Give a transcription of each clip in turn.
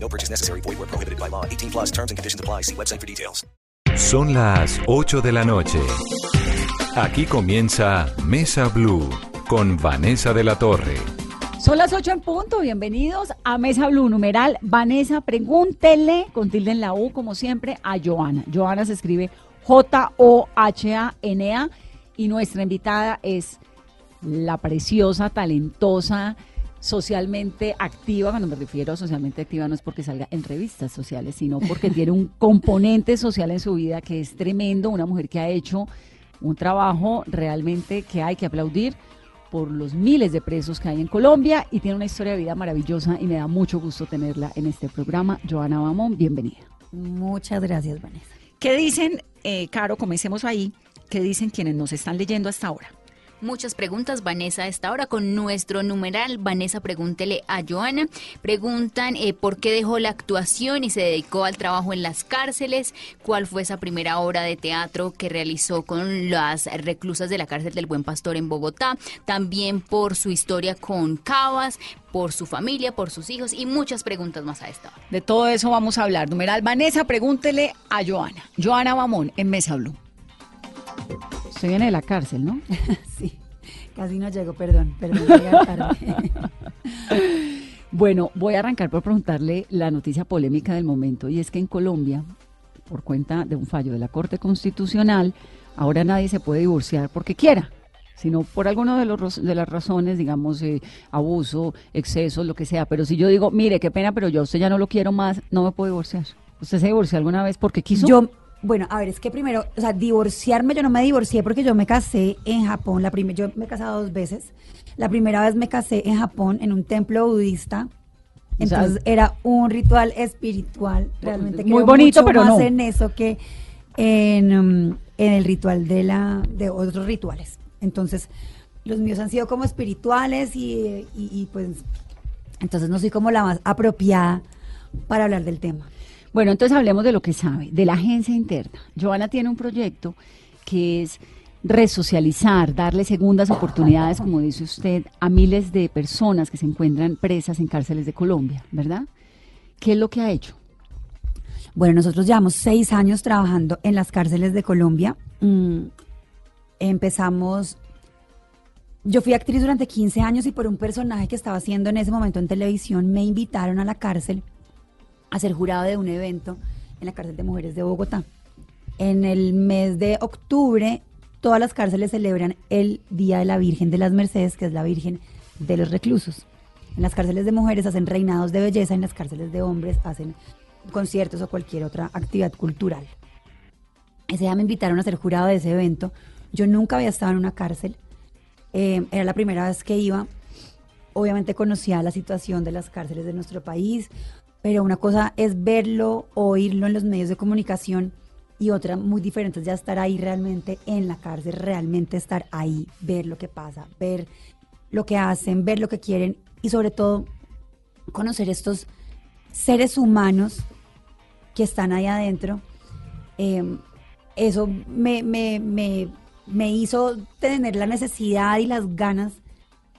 No purchase necessary. Void where prohibited by law. 18 plus terms and conditions apply. See website for details. Son las 8 de la noche. Aquí comienza Mesa Blue con Vanessa de la Torre. Son las 8 en punto. Bienvenidos a Mesa Blue. Numeral Vanessa, pregúntele con tilde en la U, como siempre, a Joana. Joana se escribe J-O-H-A-N-A y nuestra invitada es la preciosa, talentosa, socialmente activa. Cuando me refiero a socialmente activa no es porque salga en revistas sociales, sino porque tiene un componente social en su vida que es tremendo. Una mujer que ha hecho un trabajo realmente que hay que aplaudir por los miles de presos que hay en Colombia y tiene una historia de vida maravillosa y me da mucho gusto tenerla en este programa. Joana Bamón, bienvenida. Muchas gracias, Vanessa. ¿Qué dicen, eh, Caro, comencemos ahí, qué dicen quienes nos están leyendo hasta ahora? Muchas preguntas, Vanessa, a esta hora con nuestro numeral. Vanessa, pregúntele a Joana. Preguntan eh, por qué dejó la actuación y se dedicó al trabajo en las cárceles. ¿Cuál fue esa primera obra de teatro que realizó con las reclusas de la cárcel del Buen Pastor en Bogotá? También por su historia con Cabas, por su familia, por sus hijos y muchas preguntas más a esta hora. De todo eso vamos a hablar. Numeral Vanessa, pregúntele a Joana. Joana Bamón en Mesa Blue. Usted viene de la cárcel, ¿no? sí, casi no llego, perdón, perdón, tarde. bueno, voy a arrancar por preguntarle la noticia polémica del momento y es que en Colombia, por cuenta de un fallo de la Corte Constitucional, ahora nadie se puede divorciar porque quiera sino por alguna de, los, de las razones, digamos, eh, abuso, exceso, lo que sea. Pero si yo digo, mire, qué pena, pero yo a usted ya no lo quiero más, no me puedo divorciar. ¿Usted se divorció alguna vez porque quiso? Yo, bueno, a ver, es que primero, o sea, divorciarme, yo no me divorcié porque yo me casé en Japón. La primera, yo me he casado dos veces. La primera vez me casé en Japón en un templo budista. Entonces era un ritual espiritual, realmente. Muy bonito, pero más no. en eso que en, um, en el ritual de la de otros rituales. Entonces, los míos han sido como espirituales y, y, y pues, entonces no soy como la más apropiada para hablar del tema. Bueno, entonces hablemos de lo que sabe, de la agencia interna. Joana tiene un proyecto que es resocializar, darle segundas oportunidades, como dice usted, a miles de personas que se encuentran presas en cárceles de Colombia, ¿verdad? ¿Qué es lo que ha hecho? Bueno, nosotros llevamos seis años trabajando en las cárceles de Colombia. Mm, empezamos, yo fui actriz durante 15 años y por un personaje que estaba haciendo en ese momento en televisión me invitaron a la cárcel a ser jurado de un evento en la cárcel de mujeres de Bogotá. En el mes de octubre, todas las cárceles celebran el Día de la Virgen de las Mercedes, que es la Virgen de los Reclusos. En las cárceles de mujeres hacen reinados de belleza, en las cárceles de hombres hacen conciertos o cualquier otra actividad cultural. Ese día me invitaron a ser jurado de ese evento. Yo nunca había estado en una cárcel. Eh, era la primera vez que iba. Obviamente conocía la situación de las cárceles de nuestro país, pero una cosa es verlo, oírlo en los medios de comunicación y otra muy diferente es ya estar ahí realmente en la cárcel, realmente estar ahí, ver lo que pasa, ver lo que hacen, ver lo que quieren y sobre todo conocer estos seres humanos que están ahí adentro. Eh, eso me, me, me, me hizo tener la necesidad y las ganas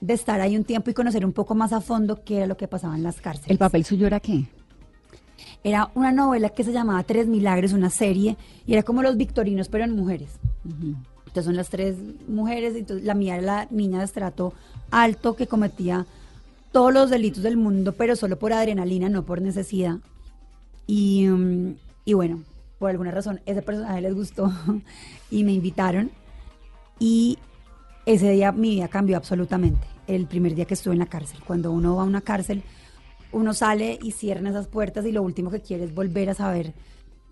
de estar ahí un tiempo y conocer un poco más a fondo qué era lo que pasaba en las cárceles. ¿El papel suyo era qué? Era una novela que se llamaba Tres Milagres, una serie, y era como los victorinos, pero en mujeres. Entonces son las tres mujeres, entonces la mía era la niña de estrato alto que cometía todos los delitos del mundo, pero solo por adrenalina, no por necesidad. Y, um, y bueno, por alguna razón ese personaje les gustó y me invitaron. Y ese día mi vida cambió absolutamente. El primer día que estuve en la cárcel. Cuando uno va a una cárcel, uno sale y cierra esas puertas y lo último que quiere es volver a saber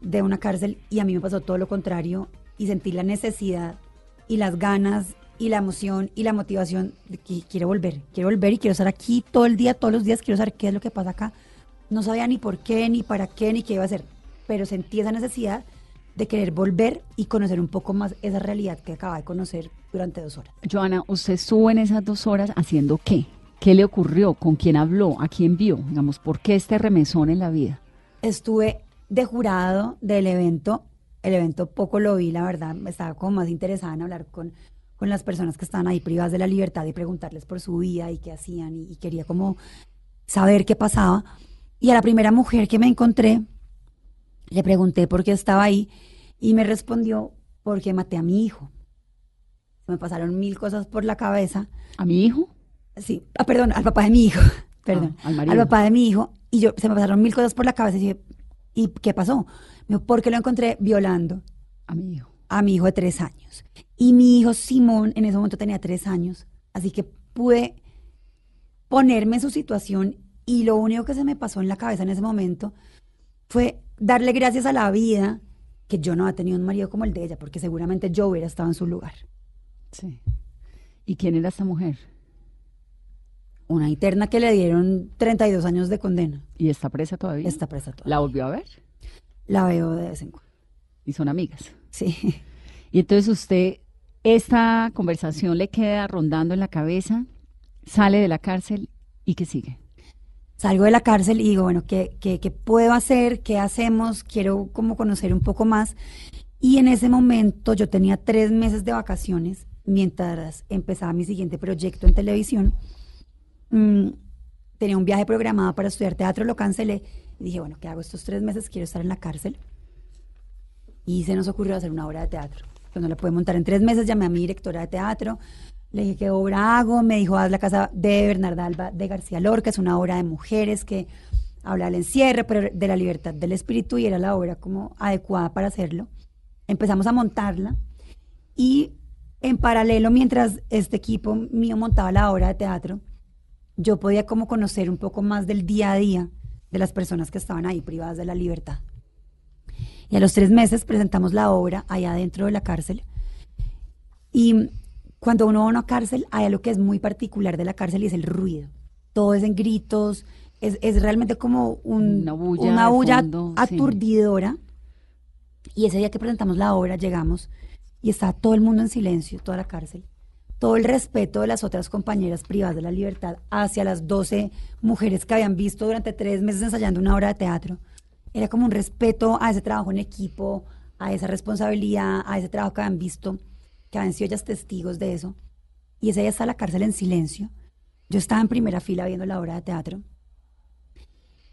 de una cárcel. Y a mí me pasó todo lo contrario y sentí la necesidad y las ganas y la emoción y la motivación de que quiero volver. Quiero volver y quiero estar aquí todo el día, todos los días. Quiero saber qué es lo que pasa acá. No sabía ni por qué, ni para qué, ni qué iba a hacer. Pero sentí esa necesidad de querer volver y conocer un poco más esa realidad que acaba de conocer durante dos horas. Joana, ¿usted estuvo en esas dos horas haciendo qué? ¿Qué le ocurrió? ¿Con quién habló? ¿A quién vio? Digamos, ¿por qué este remesón en la vida? Estuve de jurado del evento. El evento poco lo vi, la verdad. Estaba como más interesada en hablar con, con las personas que estaban ahí privadas de la libertad y preguntarles por su vida y qué hacían. Y, y quería como saber qué pasaba. Y a la primera mujer que me encontré, le pregunté por qué estaba ahí y me respondió porque maté a mi hijo. Me pasaron mil cosas por la cabeza. ¿A mi hijo? Sí, ah, perdón, al papá de mi hijo. Perdón, Ah, al marido. papá de mi hijo. Y yo, se me pasaron mil cosas por la cabeza y dije, ¿y qué pasó? Me dijo, porque lo encontré violando A mi hijo. a mi hijo de tres años. Y mi hijo Simón en ese momento tenía tres años. Así que pude ponerme en su situación y lo único que se me pasó en la cabeza en ese momento fue darle gracias a la vida que yo no había tenido un marido como el de ella, porque seguramente yo hubiera estado en su lugar. Sí. ¿Y quién era esta mujer? Una interna que le dieron 32 años de condena. ¿Y está presa todavía? Está presa toda. ¿La volvió a ver? La veo de vez en cuando. Y son amigas. Sí. Y entonces usted, esta conversación le queda rondando en la cabeza, sale de la cárcel y ¿qué sigue? Salgo de la cárcel y digo, bueno, ¿qué, qué, qué puedo hacer? ¿Qué hacemos? Quiero como conocer un poco más. Y en ese momento yo tenía tres meses de vacaciones mientras empezaba mi siguiente proyecto en televisión. Mm, tenía un viaje programado para estudiar teatro, lo cancelé y dije, bueno, ¿qué hago estos tres meses? Quiero estar en la cárcel. Y se nos ocurrió hacer una obra de teatro. Pues no la pude montar en tres meses, llamé a mi directora de teatro, le dije, ¿qué obra hago? Me dijo, haz la casa de Bernarda Alba de García Lorca, es una obra de mujeres que habla del encierro, pero de la libertad del espíritu y era la obra como adecuada para hacerlo. Empezamos a montarla y en paralelo, mientras este equipo mío montaba la obra de teatro, yo podía como conocer un poco más del día a día de las personas que estaban ahí privadas de la libertad. Y a los tres meses presentamos la obra allá dentro de la cárcel. Y cuando uno va a una cárcel, hay algo que es muy particular de la cárcel y es el ruido. Todo es en gritos, es, es realmente como un- Una bulla una bulla fondo, sí. aturdidora. Y ese día que presentamos la obra, llegamos y estaba todo el mundo en silencio, toda la cárcel. Todo el respeto de las otras compañeras privadas de la libertad hacia las 12 mujeres que habían visto durante tres meses ensayando una obra de teatro. Era como un respeto a ese trabajo en equipo, a esa responsabilidad, a ese trabajo que habían visto, que habían sido ellas testigos de eso. Y ese día está la cárcel en silencio. Yo estaba en primera fila viendo la obra de teatro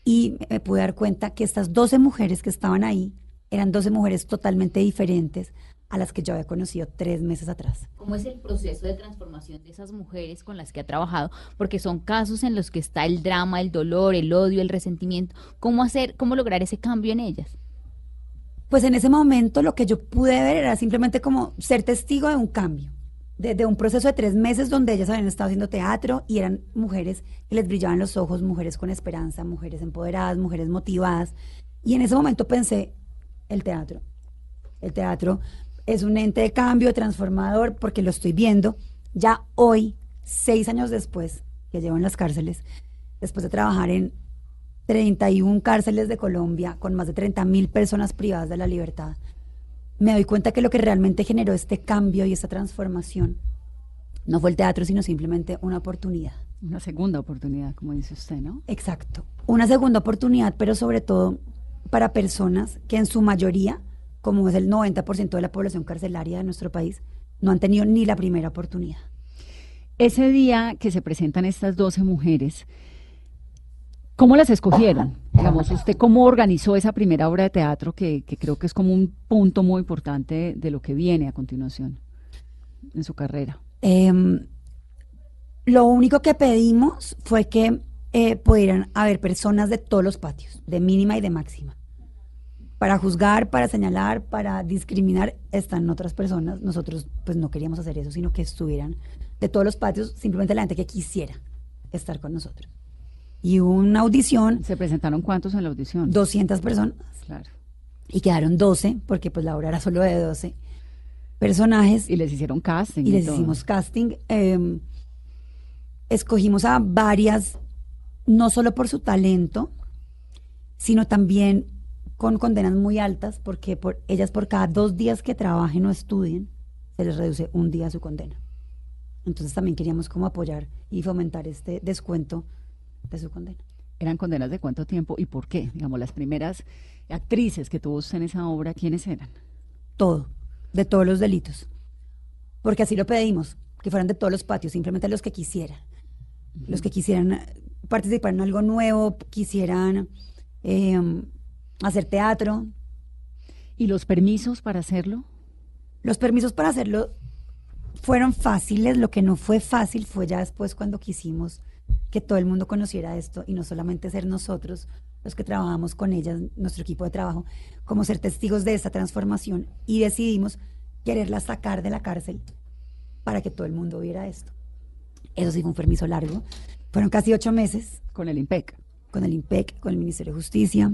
y me pude dar cuenta que estas 12 mujeres que estaban ahí eran 12 mujeres totalmente diferentes a las que yo había conocido tres meses atrás. ¿Cómo es el proceso de transformación de esas mujeres con las que ha trabajado? Porque son casos en los que está el drama, el dolor, el odio, el resentimiento. ¿Cómo hacer, cómo lograr ese cambio en ellas? Pues en ese momento lo que yo pude ver era simplemente como ser testigo de un cambio, de, un proceso de tres meses donde ellas habían estado haciendo teatro y eran mujeres que les brillaban los ojos, mujeres con esperanza, mujeres empoderadas, mujeres motivadas. Y en ese momento pensé, el teatro. El teatro es un ente de cambio, transformador, porque lo estoy viendo ya hoy, seis años después que llevo en las cárceles, después de trabajar en 31 cárceles de Colombia con más de 30 mil personas privadas de la libertad, me doy cuenta que lo que realmente generó este cambio y esta transformación no fue el teatro, sino simplemente una oportunidad. Una segunda oportunidad, como dice usted, ¿no? Exacto. Una segunda oportunidad, pero sobre todo para personas que en su mayoría, como es el 90% de la población carcelaria de nuestro país, no han tenido ni la primera oportunidad. Ese día que se presentan estas 12 mujeres, ¿cómo las escogieron? Digamos, ¿usted cómo organizó esa primera obra de teatro que, creo que es como un punto muy importante de lo que viene a continuación en su carrera? Em, lo único que pedimos fue que eh, pudieran haber personas de todos los patios, de mínima y de máxima. Para juzgar, para señalar, para discriminar, están otras personas. Nosotros pues no queríamos hacer eso, sino que estuvieran de todos los patios, simplemente la gente que quisiera estar con nosotros. Y hubo una audición, ¿Se presentaron cuántos en la audición? 200 personas, Claro. y quedaron 12, porque pues la obra era solo de 12 personajes. Y les hicieron casting. y les todo. hicimos casting. eh, escogimos a varias, no solo por su talento, sino también con condenas muy altas porque por, ellas por cada dos días que trabajen o estudien, se les reduce un día su condena. Entonces también queríamos como apoyar y fomentar este descuento de su condena. ¿Eran condenas de cuánto tiempo y por qué? Digamos, las primeras actrices que tuvo usted en esa obra, ¿quiénes eran? Todo, de todos los delitos. Porque así lo pedimos, que fueran de todos los patios, simplemente los que quisieran. Los que quisieran eh, participar en algo nuevo, quisieran eh, hacer teatro. ¿Y los permisos para hacerlo? Los permisos para hacerlo fueron fáciles, lo que no fue fácil fue ya después cuando quisimos que todo el mundo conociera esto y no solamente ser nosotros los que trabajamos con ellas, nuestro equipo de trabajo, como ser testigos de esta transformación y decidimos quererla sacar de la cárcel para que todo el mundo viera esto. Eso sí fue un permiso largo. Fueron casi ocho meses. Con el IMPEC. Con el IMPEC, con el Ministerio de Justicia.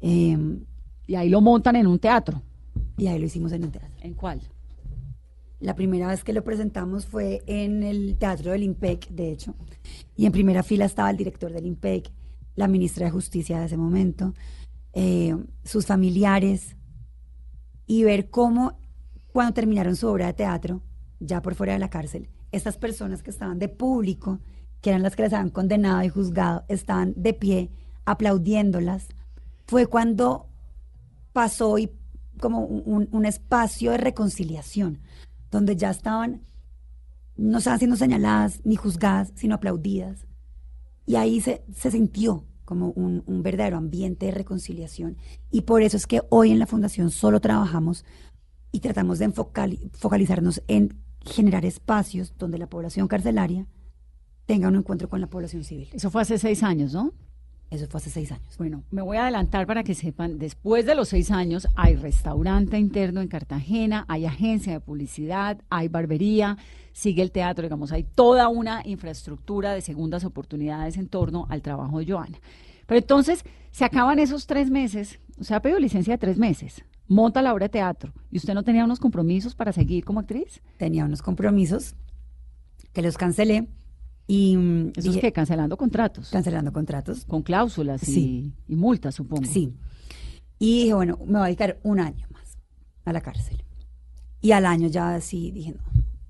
Eh, y ahí lo montan en un teatro. Y ahí lo hicimos en un teatro. ¿En cuál? La primera vez que lo presentamos fue en el Teatro del IMPEC, de hecho. Y en primera fila estaba el director del IMPEC, la ministra de Justicia de ese momento, eh, sus familiares, y ver cómo cuando terminaron su obra de teatro, ya por fuera de la cárcel, estas personas que estaban de público, que eran las que les habían condenado y juzgado, estaban de pie aplaudiéndolas, fue cuando pasó y como un, un espacio de reconciliación, donde ya estaban, no estaban siendo señaladas ni juzgadas, sino aplaudidas. Y ahí se, se sintió como un, verdadero ambiente de reconciliación. Y por eso es que hoy en la Fundación solo trabajamos y tratamos de focalizarnos en generar espacios donde la población carcelaria tenga un encuentro con la población civil. Eso fue hace seis años, ¿no? Eso fue hace seis años. Bueno, me voy a adelantar para que sepan, después de los seis años hay restaurante interno en Cartagena, hay agencia de publicidad, hay barbería, sigue el teatro, digamos, hay toda una infraestructura de segundas oportunidades en torno al trabajo de Joana. Pero entonces se acaban esos tres meses, o sea, ha pedido licencia de tres meses, monta la obra de teatro, ¿y usted no tenía unos compromisos para seguir como actriz? Tenía unos compromisos que los cancelé y, ¿Eso es que cancelando contratos? Cancelando contratos. Con cláusulas y, y, multas, supongo. Sí. Y dije, bueno, me voy a dedicar un año más a la cárcel. Y al año ya sí dije,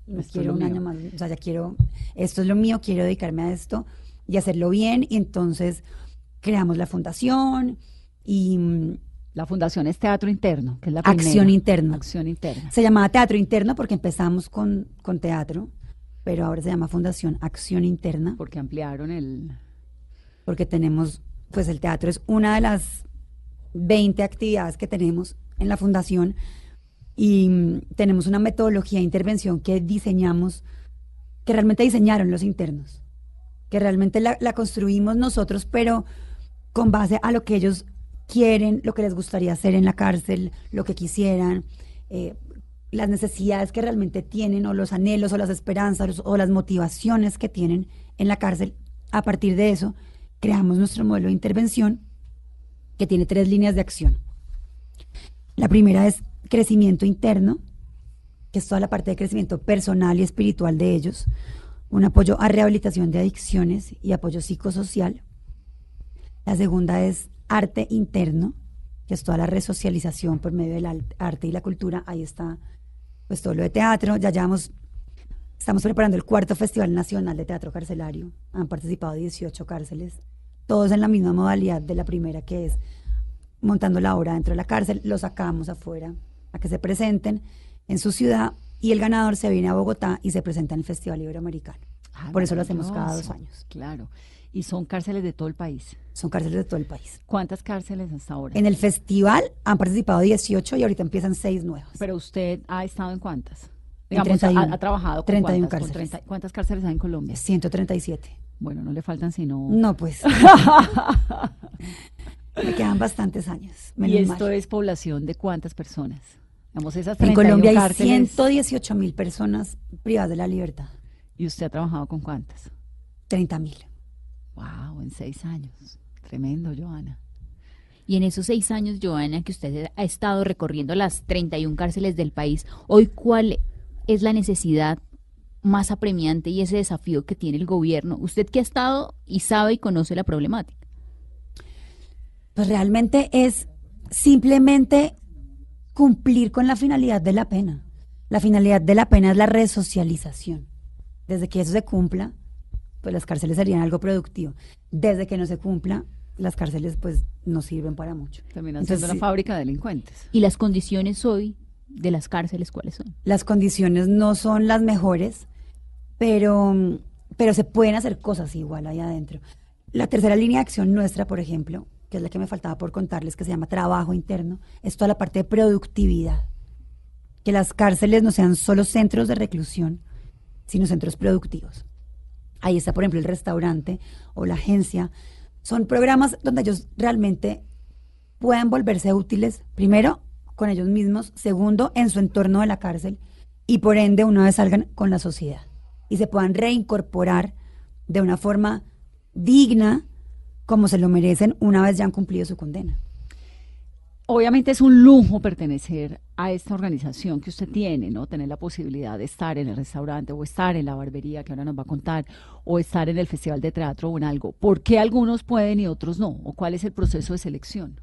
no, no quiero un mío. año más. O sea, ya quiero, esto es lo mío, quiero dedicarme a esto y hacerlo bien. Y entonces creamos la fundación y... La fundación es Teatro Interno, que es la primera. Acción Interna. Acción Interna. Se llamaba Teatro Interno porque empezamos con, con teatro pero ahora se llama Fundación Acción Interna. Porque ampliaron el... Porque tenemos, pues el teatro es una de las 20 actividades que tenemos en la fundación y mm, tenemos una metodología de intervención que diseñamos, que realmente diseñaron los internos, que realmente la, la construimos nosotros, pero con base a lo que ellos quieren, lo que les gustaría hacer en la cárcel, lo que quisieran. Eh, las necesidades que realmente tienen o los anhelos o las esperanzas o las motivaciones que tienen en la cárcel. A partir de eso, creamos nuestro modelo de intervención que tiene tres líneas de acción. La primera es crecimiento interno, que es toda la parte de crecimiento personal y espiritual de ellos, un apoyo a rehabilitación de adicciones y apoyo psicosocial. La segunda es arte interno, que es toda la resocialización por medio del arte y la cultura. Ahí está pues todo lo de teatro, ya llevamos, estamos preparando el cuarto Festival Nacional de Teatro Carcelario, han participado 18 cárceles, todos en la misma modalidad de la primera que es montando la obra dentro de la cárcel, lo sacamos afuera a que se presenten en su ciudad y el ganador se viene a Bogotá y se presenta en el Festival Iberoamericano. Ah, Por eso lo hacemos cada dos años. Claro. ¿Y son cárceles de todo el país? Son cárceles de todo el país. ¿Cuántas cárceles hasta ahora? En el festival han participado 18 y ahorita empiezan 6 nuevas. ¿Pero usted ha estado en cuántas? Digamos, 31, ha, ha, trabajado con 31 cuántas, cárceles. Con 30, ¿Cuántas cárceles hay en Colombia? 137. Bueno, no le faltan sino... No, pues. Me quedan bastantes años. ¿Y esto mal. es población de cuántas personas? Digamos, esas en Colombia hay cárceles... 118 mil personas privadas de la libertad. ¿Y usted ha trabajado con cuántas? 30 mil. Wow, en seis años. Tremendo, Joana. Y en esos seis años, Joana, que usted ha estado recorriendo las 31 cárceles del país, hoy, ¿cuál es la necesidad más apremiante y ese desafío que tiene el gobierno? Usted que ha estado y sabe y conoce la problemática. Pues realmente es simplemente cumplir con la finalidad de la pena. La finalidad de la pena es la resocialización. Desde que eso se cumpla, pues las cárceles serían algo productivo. Desde que no se cumpla, las cárceles pues no sirven para mucho. Terminan siendo Entonces, una fábrica de delincuentes. ¿Y las condiciones hoy de las cárceles cuáles son? Las condiciones no son las mejores, pero, pero se pueden hacer cosas igual ahí adentro. La tercera línea de acción nuestra, por ejemplo, que es la que me faltaba por contarles, que se llama trabajo interno, es toda la parte de productividad. Que las cárceles no sean solo centros de reclusión, sino centros productivos. Ahí está, por ejemplo, el restaurante o la agencia. Son programas donde ellos realmente puedan volverse útiles, primero, con ellos mismos, segundo, en su entorno de la cárcel y por ende, una vez salgan con la sociedad y se puedan reincorporar de una forma digna como se lo merecen una vez ya han cumplido su condena. Obviamente es un lujo pertenecer a esta organización que usted tiene, ¿no? Tener la posibilidad de estar en el restaurante o estar en la barbería que ahora nos va a contar o estar en el festival de teatro o en algo. ¿Por qué algunos pueden y otros no? ¿O cuál es el proceso de selección?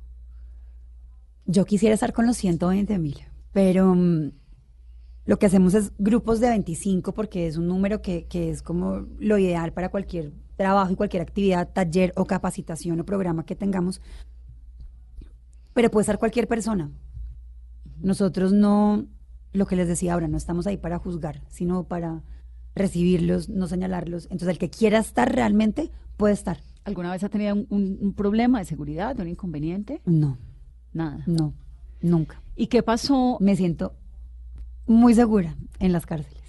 Yo quisiera estar con los 120 mil, pero mm, lo que hacemos es grupos de 25 porque es un número que, que es como lo ideal para cualquier trabajo y cualquier actividad, taller o capacitación o programa que tengamos. Pero puede estar cualquier persona. Nosotros no, lo que les decía ahora, no estamos ahí para juzgar, sino para recibirlos, no señalarlos. Entonces, el que quiera estar realmente puede estar. ¿Alguna vez ha tenido un, un- un problema de seguridad, un inconveniente? No, Nada. no, nunca. ¿Y qué pasó? Me siento muy segura en las cárceles.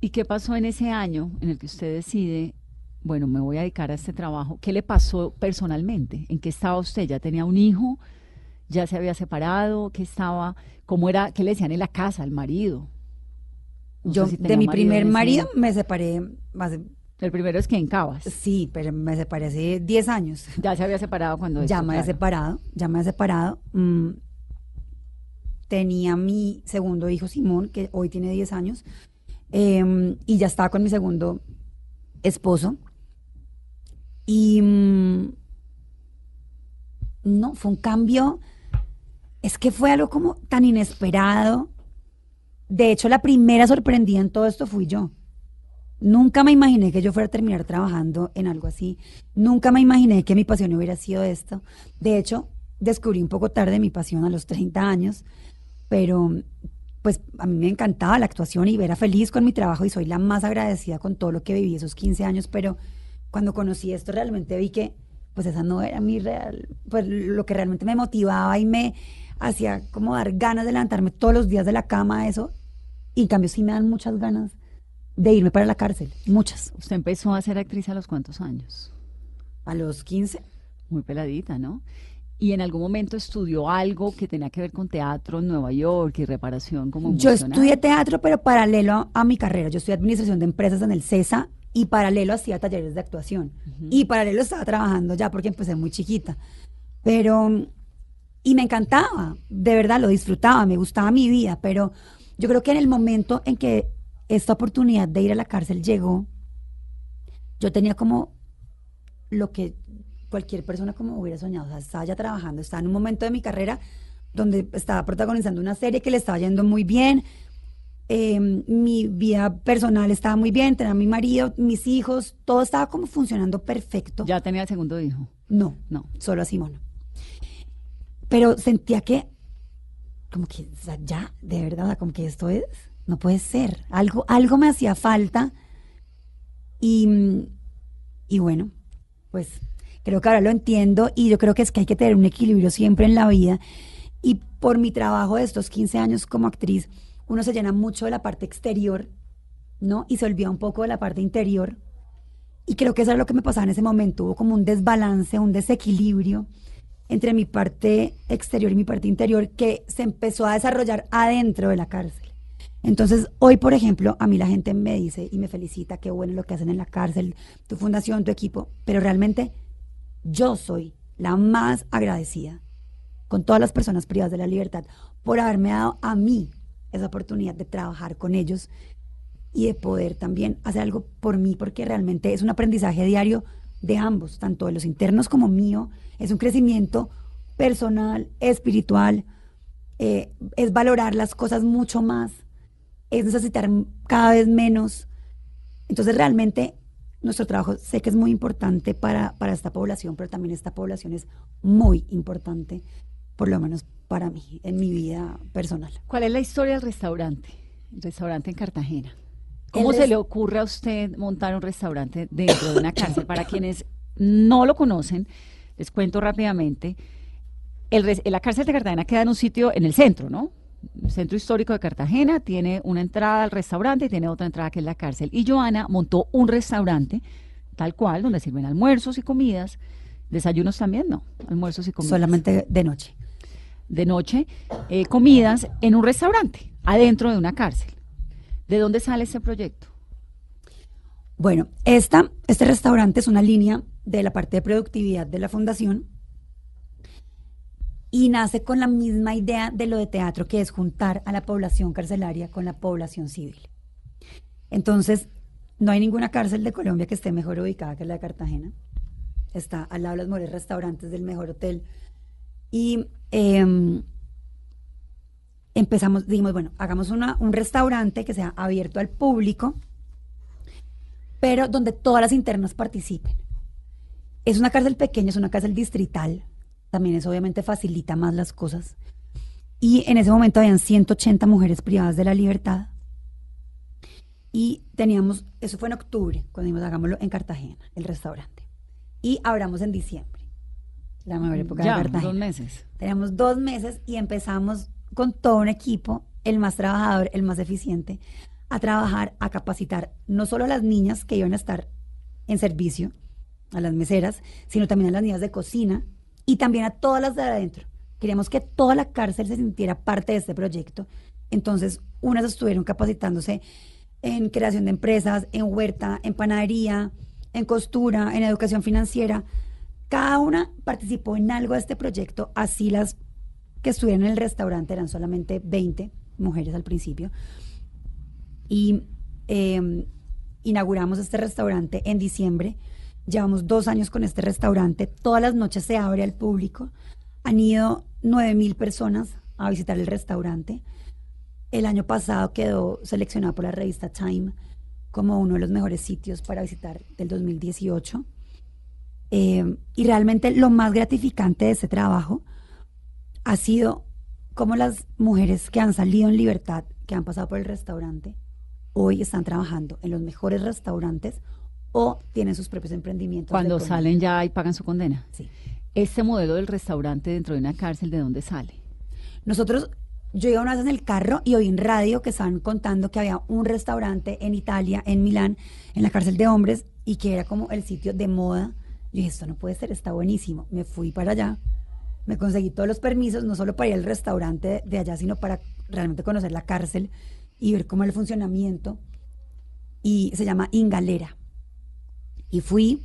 ¿Y qué pasó en ese año en el que usted decide, bueno, me voy a dedicar a este trabajo? ¿Qué le pasó personalmente? ¿En qué estaba usted? ¿Ya tenía un hijo? ¿Ya se había separado? ¿Qué estaba? ¿Cómo era? ¿Qué le decían en la casa al marido? No Yo si de mi marido primer marido me separé hace, El primero es que en Cabas. sí, pero me separé hace 10 años. Ya se había separado cuando ya esto, me claro. separado, ya me he separado. Mm, tenía mi segundo hijo Simón, que hoy tiene 10 años, em, y ya estaba con mi segundo esposo. Y mm, no, fue un cambio, es que fue algo como tan inesperado. De hecho, la primera sorprendida en todo esto fui yo. Nunca me imaginé que yo fuera a terminar trabajando en algo así. Nunca me imaginé que mi pasión hubiera sido esto. De hecho, descubrí un poco tarde mi pasión a los 30 años, pero pues a mí me encantaba la actuación y era feliz con mi trabajo y soy la más agradecida con todo lo que viví esos 15 años, pero cuando conocí esto realmente vi que pues esa no era mi real, pues lo que realmente me motivaba y me hacía como dar ganas de levantarme todos los días de la cama, eso, y en cambio sí me dan muchas ganas de irme para la cárcel, muchas, Usted empezó a ser actriz a los cuántos años? a los 15. Muy peladita, ¿no? Y en algún momento estudió algo que tenía que ver con teatro en Nueva York y reparación como Yo estudié teatro, pero paralelo a, a mi carrera. Yo estudié administración de empresas en el CESA y paralelo hacía talleres de actuación. Y paralelo estaba trabajando ya porque empecé muy chiquita. Pero, y me encantaba, de verdad lo disfrutaba, me gustaba mi vida, pero yo creo que en el momento en que esta oportunidad de ir a la cárcel llegó, yo tenía como lo que cualquier persona como hubiera soñado. O sea, estaba ya trabajando, estaba en un momento de mi carrera donde estaba protagonizando una serie que le estaba yendo muy bien. eh, mi vida personal estaba muy bien, tenía a mi marido, mis hijos, todo estaba como funcionando perfecto. Ya tenía el segundo hijo. No, No. solo a Simón. Pero sentía que, como que, ya, de verdad, como que esto es, no puede ser. Algo, algo me hacía falta. Y, y bueno, pues creo que ahora lo entiendo y yo creo que es que hay que tener un equilibrio siempre en la vida. Y por mi trabajo de estos 15 años como actriz, uno se llena mucho de la parte exterior, ¿no? Y se olvida un poco de la parte interior. Y creo que eso era lo que me pasaba en ese momento. Hubo como un desbalance, un desequilibrio entre mi parte exterior y mi parte interior que se empezó a desarrollar adentro de la cárcel. Entonces, hoy, por ejemplo, a mí la gente me dice y me felicita, qué bueno lo que hacen en la cárcel, tu fundación, tu equipo, pero realmente yo soy la más agradecida con todas las personas privadas de la libertad por haberme dado a mí esa oportunidad de trabajar con ellos y de poder también hacer algo por mí, porque realmente es un aprendizaje diario de ambos, tanto de los internos como mío, es un crecimiento personal, espiritual, eh, es valorar las cosas mucho más, es necesitar cada vez menos. Entonces realmente nuestro trabajo sé que es muy importante para, para esta población, pero también esta población es muy importante, por lo menos para mí, en mi vida personal. ¿Cuál es la historia del restaurante? El restaurante en Cartagena. ¿Cómo se le ocurre a usted montar un restaurante dentro de una cárcel? Para quienes no lo conocen, les cuento rápidamente. El la cárcel de Cartagena queda en un sitio en el centro, ¿no? El centro histórico de Cartagena tiene una entrada al restaurante y tiene otra entrada que es la cárcel. Y Joana montó un restaurante tal cual, donde sirven almuerzos y comidas. Desayunos también, no. Almuerzos y comidas Solamente de noche. de noche eh, comidas en un restaurante, adentro de una cárcel. ¿De dónde sale este proyecto? Bueno, esta, este restaurante es una línea de la parte de productividad de la fundación y nace con la misma idea de lo de teatro, que es juntar a la población carcelaria con la población civil. Entonces, no hay ninguna cárcel de Colombia que esté mejor ubicada que la de Cartagena. Está al lado de los mejores restaurantes del mejor hotel. Y em, empezamos, dijimos, bueno, hagamos una- un restaurante que sea abierto al público, pero donde todas las internas participen. Es una cárcel pequeña, es una cárcel distrital, también eso obviamente facilita más las cosas. Y en ese momento habían 180 mujeres privadas de la libertad. Y teníamos, eso fue en octubre, cuando dijimos, hagámoslo en Cartagena, el restaurante. Y abramos en diciembre, la mejor época ya, de Cartagena. dos meses. Teníamos dos meses y empezamos con todo un equipo, el más trabajador, el más eficiente, a trabajar, a capacitar no solo a las niñas que iban a estar en servicio, a las meseras, sino también a las niñas de cocina y también a todas las de adentro. Queríamos que toda la cárcel se sintiera parte de este proyecto. Entonces, unas estuvieron capacitándose en creación de empresas, en huerta, en panadería, en costura, en educación financiera. Cada una participó en algo de este proyecto, así las que estuvieron en el restaurante eran solamente 20 mujeres al principio. Y eh, inauguramos este restaurante en diciembre. Llevamos dos años con este restaurante. Todas las noches se abre al público. Han ido 9 mil personas a visitar el restaurante. El año pasado quedó seleccionado por la revista Time como uno de los mejores sitios para visitar del 2018. Eh, y realmente lo más gratificante de este trabajo ha sido cómo las mujeres que han salido en libertad, que han pasado por el restaurante, hoy están trabajando en los mejores restaurantes o tienen sus propios emprendimientos. Cuando salen ya y pagan su condena. Sí. Este modelo del restaurante dentro de una cárcel, ¿de dónde sale? Nosotros, yo iba una vez en el carro y oí en radio que estaban contando que había un restaurante en Italia, en Milán, en la cárcel de hombres, y que era como el sitio de moda. Yo dije, esto no puede ser, está buenísimo. Me fui para allá, me conseguí todos los permisos, no solo para ir al restaurante de, allá, sino para realmente conocer la cárcel y ver cómo es el funcionamiento. Y se llama Ingalera. Y fui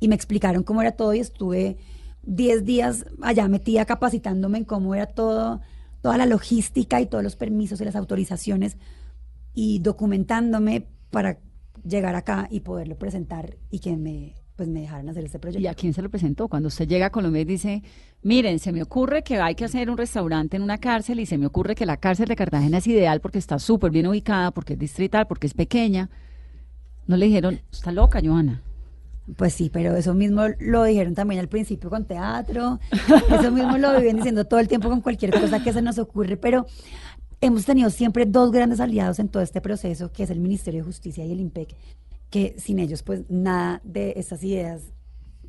y me explicaron cómo era todo y estuve 10 días allá metida capacitándome en cómo era todo, toda la logística y todos los permisos y las autorizaciones y documentándome para llegar acá y poderlo presentar y que me, pues, me dejaran hacer este proyecto. ¿Y a quién se lo presentó? Cuando usted llega a Colombia y dice, miren, se me ocurre que hay que hacer un restaurante en una cárcel y se me ocurre que la cárcel de Cartagena es ideal porque está súper bien ubicada, porque es distrital, porque es pequeña. No le dijeron, está loca, Joana. Pues sí, pero eso mismo lo dijeron también al principio con teatro, eso mismo lo viven diciendo todo el tiempo con cualquier cosa que se nos ocurre, pero hemos tenido siempre dos grandes aliados en todo este proceso, que es el Ministerio de Justicia y el IMPEC, que sin ellos pues nada de estas ideas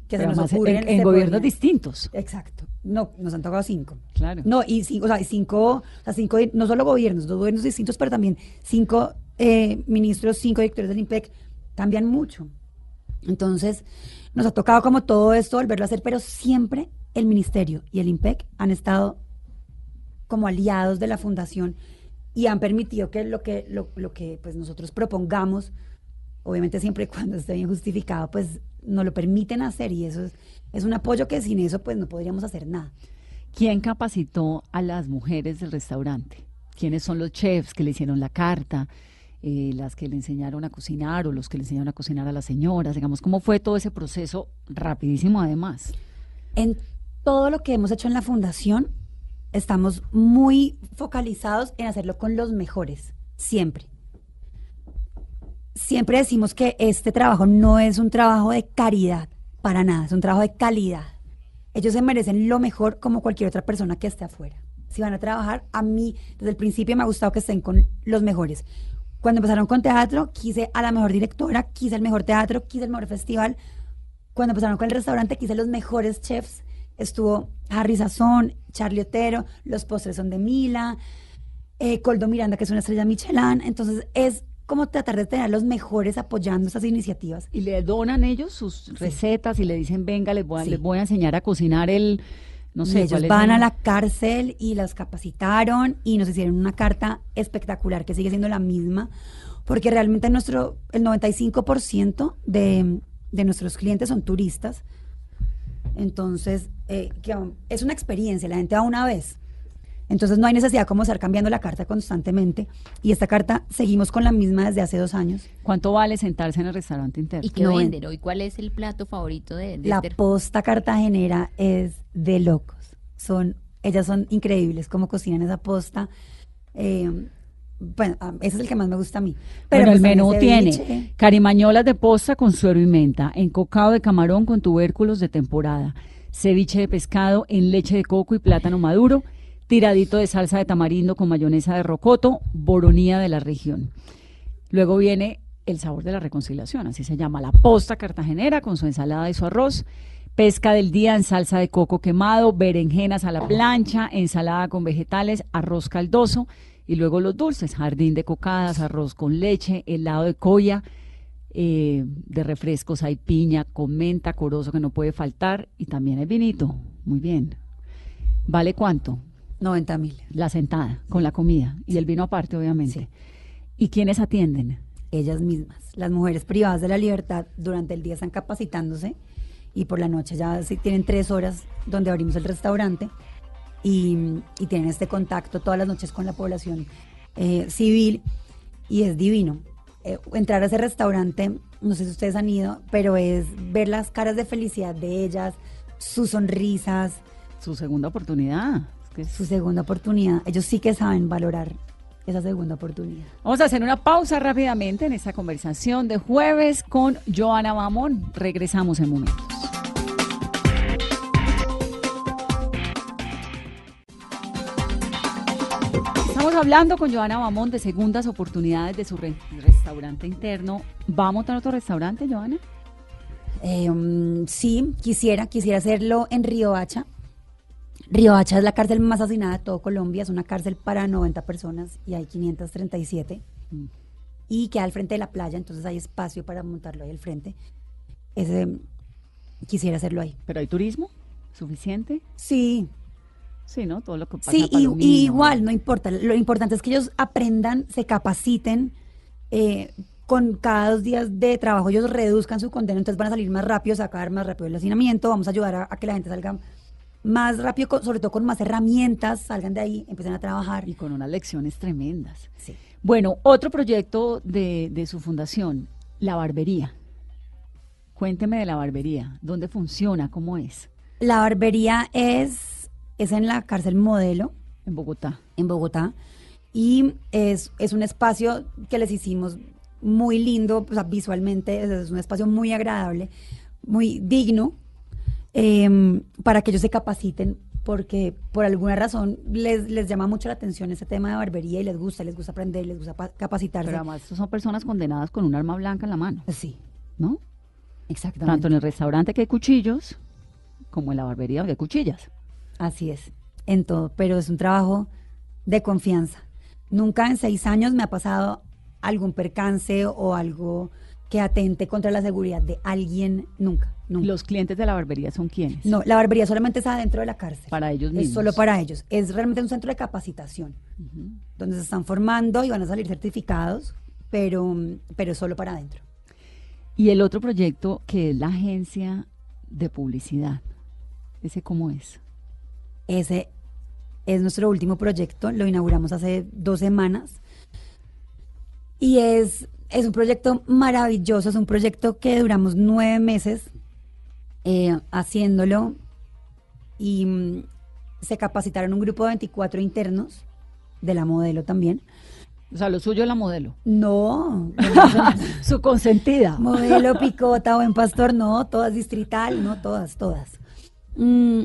que Pero se nos en- ocurren. en, se gobiernos distintos. Exacto. No, nos han tocado cinco. Claro. No, y cinco, o sea, cinco, o sea, cinco, no solo gobiernos, dos gobiernos distintos, pero también cinco eh, ministros, cinco directores del IMPEC, cambian mucho. Entonces, nos ha tocado como todo esto volverlo a hacer, pero siempre el ministerio y el IMPEC han estado como aliados de la fundación y han permitido que lo que, lo, lo que pues nosotros propongamos, obviamente siempre y cuando esté bien justificado, pues nos lo permiten hacer y eso es, es un apoyo que sin eso pues no podríamos hacer nada. ¿Quién capacitó a las mujeres del restaurante? ¿Quiénes son los chefs que le hicieron la carta? Eh, las que le enseñaron a cocinar o los que le enseñaron a cocinar a las señoras, digamos, ¿cómo fue todo ese proceso rapidísimo además? En todo lo que hemos hecho en la fundación, estamos muy focalizados en hacerlo con los mejores, siempre. Siempre decimos que este trabajo no es un trabajo de caridad, para nada, es un trabajo de calidad. Ellos se merecen lo mejor como cualquier otra persona que esté afuera. Si van a trabajar, a mí desde el principio me ha gustado que estén con los mejores. Cuando empezaron con teatro, quise a la mejor directora, quise el mejor teatro, quise el mejor festival. Cuando empezaron con el restaurante, quise los mejores chefs. Estuvo Harry Sazón, Charlie Otero, los postres son de Mila, eh, Coldo Miranda, que es una estrella Michelin. Entonces, es como tratar de tener a los mejores apoyando esas iniciativas. Y le donan ellos sus recetas y le dicen, venga, les voy a, Sí. les voy a enseñar a cocinar el, no sé, ellos van el- a la cárcel y las capacitaron y nos hicieron una carta espectacular que sigue siendo la misma, porque realmente nuestro, el 95% de, de nuestros clientes son turistas. Entonces, eh, que es una experiencia, la gente va una vez. Entonces no hay necesidad como estar cambiando la carta constantemente. Y esta carta seguimos con la misma desde hace dos años. ¿Cuánto vale sentarse en el restaurante interno? ¿Y qué No, venden hoy? ¿Cuál es el plato favorito de, de La este- posta cartagenera es de locos. Son, ellas son increíbles como cocinan esa posta. Eh, bueno, ese es el que más me gusta a mí. Pero pues el también menú tiene carimañolas de posta con suero y menta, encocado de camarón con tubérculos de temporada, ceviche de pescado en leche de coco y plátano maduro, tiradito de salsa de tamarindo con mayonesa de rocoto, boronía de la región. Luego viene el sabor de la reconciliación, así se llama, la posta cartagenera con su ensalada y su arroz, pesca del día en salsa de coco quemado, berenjenas a la plancha, ensalada con vegetales, arroz caldoso y luego los dulces, jardín de cocadas, arroz con leche, helado de colla, eh, de refrescos hay piña con menta, corozo que no puede faltar y también el vinito, muy bien. ¿Vale cuánto? 90 mil. La sentada con la comida y el vino aparte, obviamente. ¿Y quiénes atienden? Ellas mismas. Las mujeres privadas de la libertad durante el día están capacitándose y por la noche ya tienen tres horas donde abrimos el restaurante y, y tienen este contacto todas las noches con la población eh, civil y es divino. Eh, entrar a ese restaurante, no sé si ustedes han ido, pero es ver las caras de felicidad de ellas, sus sonrisas, Su segunda oportunidad. Es que es- su segunda oportunidad. Ellos sí que saben valorar esa segunda oportunidad. Vamos a hacer una pausa rápidamente en esta conversación de jueves con Joana Mamón. Regresamos en momentos. Estamos hablando con Joana Mamón de segundas oportunidades de su re- restaurante interno. ¿Va a montar otro restaurante, Joana? Eh, mm, sí, quisiera, quisiera hacerlo en Río Hacha. Río Hacha es la cárcel más hacinada de todo Colombia, es una cárcel para 90 personas y hay 537. Mm. Y queda al frente de la playa, entonces hay espacio para montarlo ahí al frente. Ese, quisiera hacerlo ahí. ¿Pero hay turismo? ¿Suficiente? Sí, Sí, ¿no? Todo lo que pasa sí, y, igual, no importa. Lo importante es que ellos aprendan, se capaciten. eh, con cada dos días de trabajo ellos reduzcan su condena, entonces van a salir más rápido, sacar más rápido el hacinamiento, vamos a ayudar a, a que la gente salga más rápido, con- sobre todo con más herramientas, salgan de ahí, empiecen a trabajar. Y con unas lecciones tremendas. Sí. Bueno, otro proyecto de, de su fundación, la barbería. Cuénteme de la barbería. ¿Dónde funciona? ¿Cómo es? La barbería es, es en la cárcel modelo, En Bogotá. en Bogotá, y es, es un espacio que les hicimos muy lindo, o sea, visualmente, es un espacio muy agradable, muy digno, em, para que ellos se capaciten, porque por alguna razón les, les llama mucho la atención ese tema de barbería y les gusta, les gusta aprender, les gusta pa- capacitarse. Pero además son personas condenadas con un arma blanca en la mano, sí, ¿no? exactamente. Tanto en el restaurante que hay cuchillos, como en la barbería donde hay cuchillas. Así es, en todo, pero es un trabajo de confianza. Nunca en seis años me ha pasado algún percance o algo que atente contra la seguridad de alguien, nunca, nunca. Los clientes de la barbería son quienes. no, la barbería solamente está dentro de la cárcel. Para ellos Es mismos. solo para ellos. Es realmente un centro de capacitación, donde se están formando y van a salir certificados, pero, pero solo para adentro. Y el otro proyecto que es la agencia de publicidad. ¿Ese cómo es? Ese es nuestro último proyecto, lo inauguramos hace dos semanas. Y es, es un proyecto maravilloso, es un proyecto que duramos nueve meses eh, haciéndolo y mm, se capacitaron un grupo de 24 internos de la modelo también. O sea, lo suyo es la modelo. No, Su consentida. modelo, picota, buen pastor, no, todas distrital, no, todas, todas. Mm,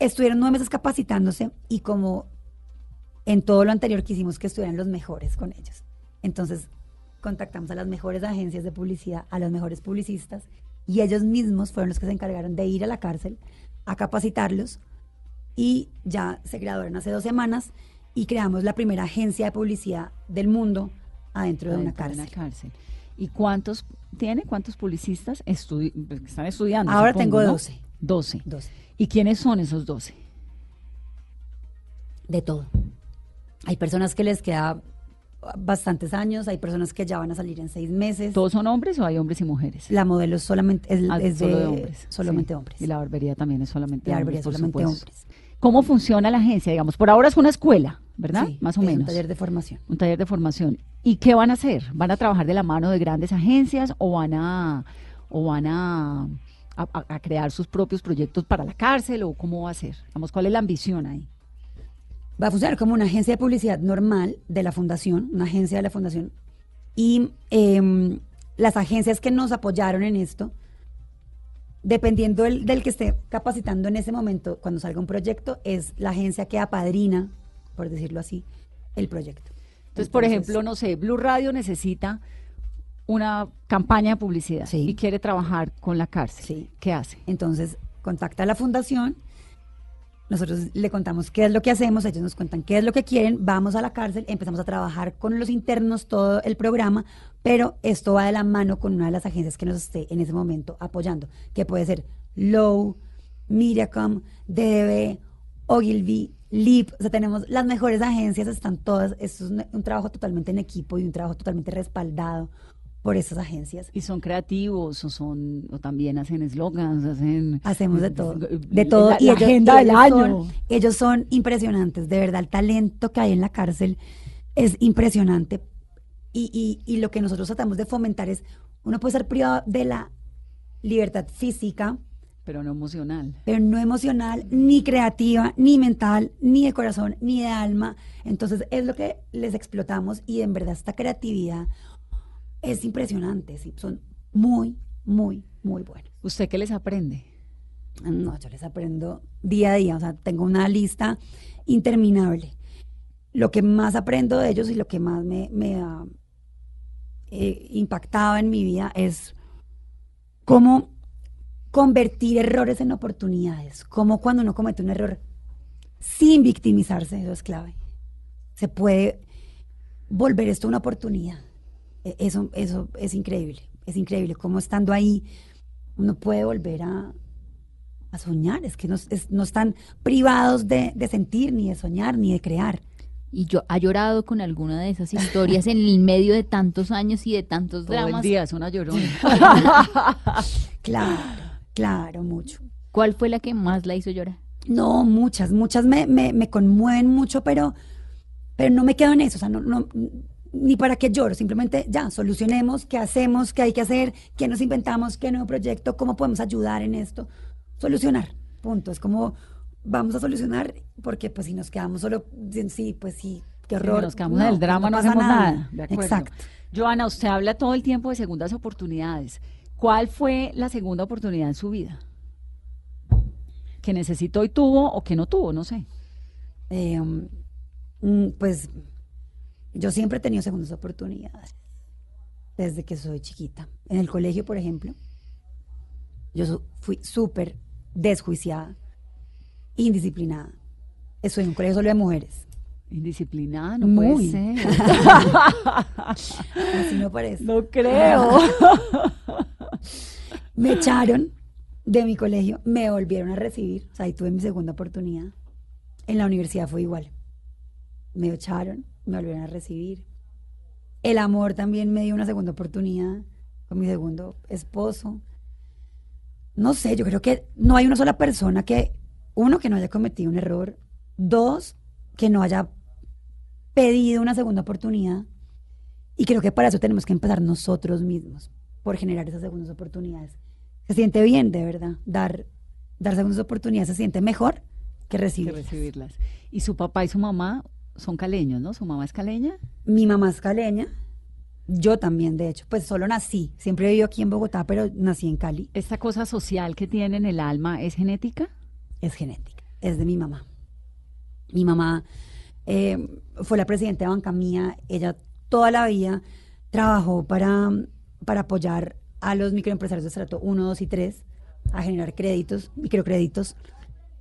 estuvieron nueve meses capacitándose y como en todo lo anterior quisimos que estuvieran los mejores con ellos. Entonces contactamos a las mejores agencias de publicidad, a los mejores publicistas y ellos mismos fueron los que se encargaron de ir a la cárcel a capacitarlos y ya se graduaron hace dos semanas y creamos la primera agencia de publicidad del mundo adentro de una de cárcel. una cárcel. ¿Y cuántos tiene? ¿Cuántos publicistas estudi- pues, están estudiando? Ahora supongo, tengo ¿no? 12. 12. 12. ¿Y quiénes son esos 12? De todo. Hay personas que les queda bastantes años, hay personas que ya van a salir en seis meses. ¿Todos son hombres o hay hombres y mujeres? La modelo es solamente es, Ah, es solo de, de hombres. Solamente sí. hombres. Y la barbería también es solamente La hombres. por solamente hombres. ¿Cómo funciona la agencia? Digamos, por ahora es una escuela, ¿verdad? Sí, Más o es menos. Un taller de formación. Un taller de formación. ¿Y qué van a hacer? ¿Van a trabajar de la mano de grandes agencias o van a o van a, a- crear sus propios proyectos para la cárcel o cómo va a ser? Vamos, ¿cuál es la ambición ahí? Va a funcionar como una agencia de publicidad normal de la fundación, una agencia de la fundación. Y em, las agencias que nos apoyaron en esto, dependiendo del, del que esté capacitando en ese momento, cuando salga un proyecto, es la agencia que apadrina, por decirlo así, el proyecto. Entonces, por ejemplo, no sé, Blue Radio necesita una campaña de publicidad Sí. y quiere trabajar con la cárcel. Sí. ¿Qué hace? Entonces, contacta a la fundación, nosotros le contamos qué es lo que hacemos, ellos nos cuentan qué es lo que quieren, vamos a la cárcel, empezamos a trabajar con los internos todo el programa, pero esto va de la mano con una de las agencias que nos esté en ese momento apoyando, que puede ser Low, Mediacom, DDB, Ogilvy, Lip, o sea, tenemos las mejores agencias, están todas, es un trabajo totalmente en equipo y un trabajo totalmente respaldado por esas agencias. ¿Y son creativos o son o también hacen eslogans, hacen Hacemos de todo. De todo. La, la agenda del ellos año. Son, ellos son impresionantes. De verdad, el talento que hay en la cárcel es impresionante. Y, y- y lo que nosotros tratamos de fomentar es, uno puede ser privado de la libertad física, pero no emocional. pero no emocional, ni creativa, ni mental, ni de corazón, ni de alma. Entonces es lo que les explotamos y en verdad esta creatividad es impresionante. sí, Son muy, muy, muy buenos. ¿Usted qué les aprende? No, yo les aprendo día a día, o sea, tengo una lista interminable. Lo que más aprendo de ellos y lo que más me, me ha eh, impactado en mi vida es cómo convertir errores en oportunidades, cómo cuando uno comete un error sin victimizarse, eso es clave. Se puede volver esto una oportunidad. E- Eso, eso es increíble, es increíble cómo estando ahí uno puede volver a, a soñar, es que no, es- no están privados de, de sentir, ni de soñar, ni de crear. ¿Y yo ha llorado con alguna de esas historias en el medio de tantos años y de tantos Todo el dramas? día es una llorona. Claro, claro, mucho. ¿Cuál fue la que más la hizo llorar? No, muchas, muchas me, me, me conmueven mucho, pero, pero no me quedo en eso, o sea, no, no, ni para qué lloro, simplemente ya, solucionemos qué hacemos, qué hay que hacer, qué nos inventamos, qué nuevo proyecto, cómo podemos ayudar en esto. Solucionar, punto. Es como vamos a solucionar, porque pues si nos quedamos solo, sí, pues sí, qué Si horror. nos quedamos No, en el drama, no, hacemos nada. De acuerdo. Exacto. Joana, usted habla todo el tiempo de segundas oportunidades. ¿Cuál fue la segunda oportunidad en su vida? ¿Que necesitó y tuvo o que no tuvo? No sé. Eh, mm, pues yo siempre he tenido segundas oportunidades desde que soy chiquita. En el colegio, por ejemplo, yo fui súper desjuiciada, indisciplinada. Estoy en un colegio solo de mujeres. Indisciplinada, no Muy. puede ser. Así no parece. no creo. Me echaron de mi colegio, me volvieron a recibir, o sea, ahí tuve mi segunda oportunidad. En la universidad fue igual. Me echaron, me volvieron a recibir. El amor también me dio una segunda oportunidad con mi segundo esposo. No sé, yo creo que no hay una sola persona que, uno, que no haya cometido un error, dos, que no haya pedido una segunda oportunidad. Y creo que para eso tenemos que empezar nosotros mismos, por generar esas segundas oportunidades. Se siente bien, de verdad, dar dar segundas oportunidades se siente mejor que que recibir. recibirlas. Y su papá y su mamá son caleños, ¿no? Su mamá es caleña. Mi mamá es caleña, yo también, de hecho, pues solo nací. Siempre he vivido aquí en Bogotá, pero nací en Cali. ¿Esta cosa social que tiene en el alma es genética? Es genética, es de mi mamá. Mi mamá eh, fue la presidenta de Banca Mía. Ella toda la vida trabajó para, para apoyar a los microempresarios de estrato 1, 2 y 3 a generar créditos, microcréditos.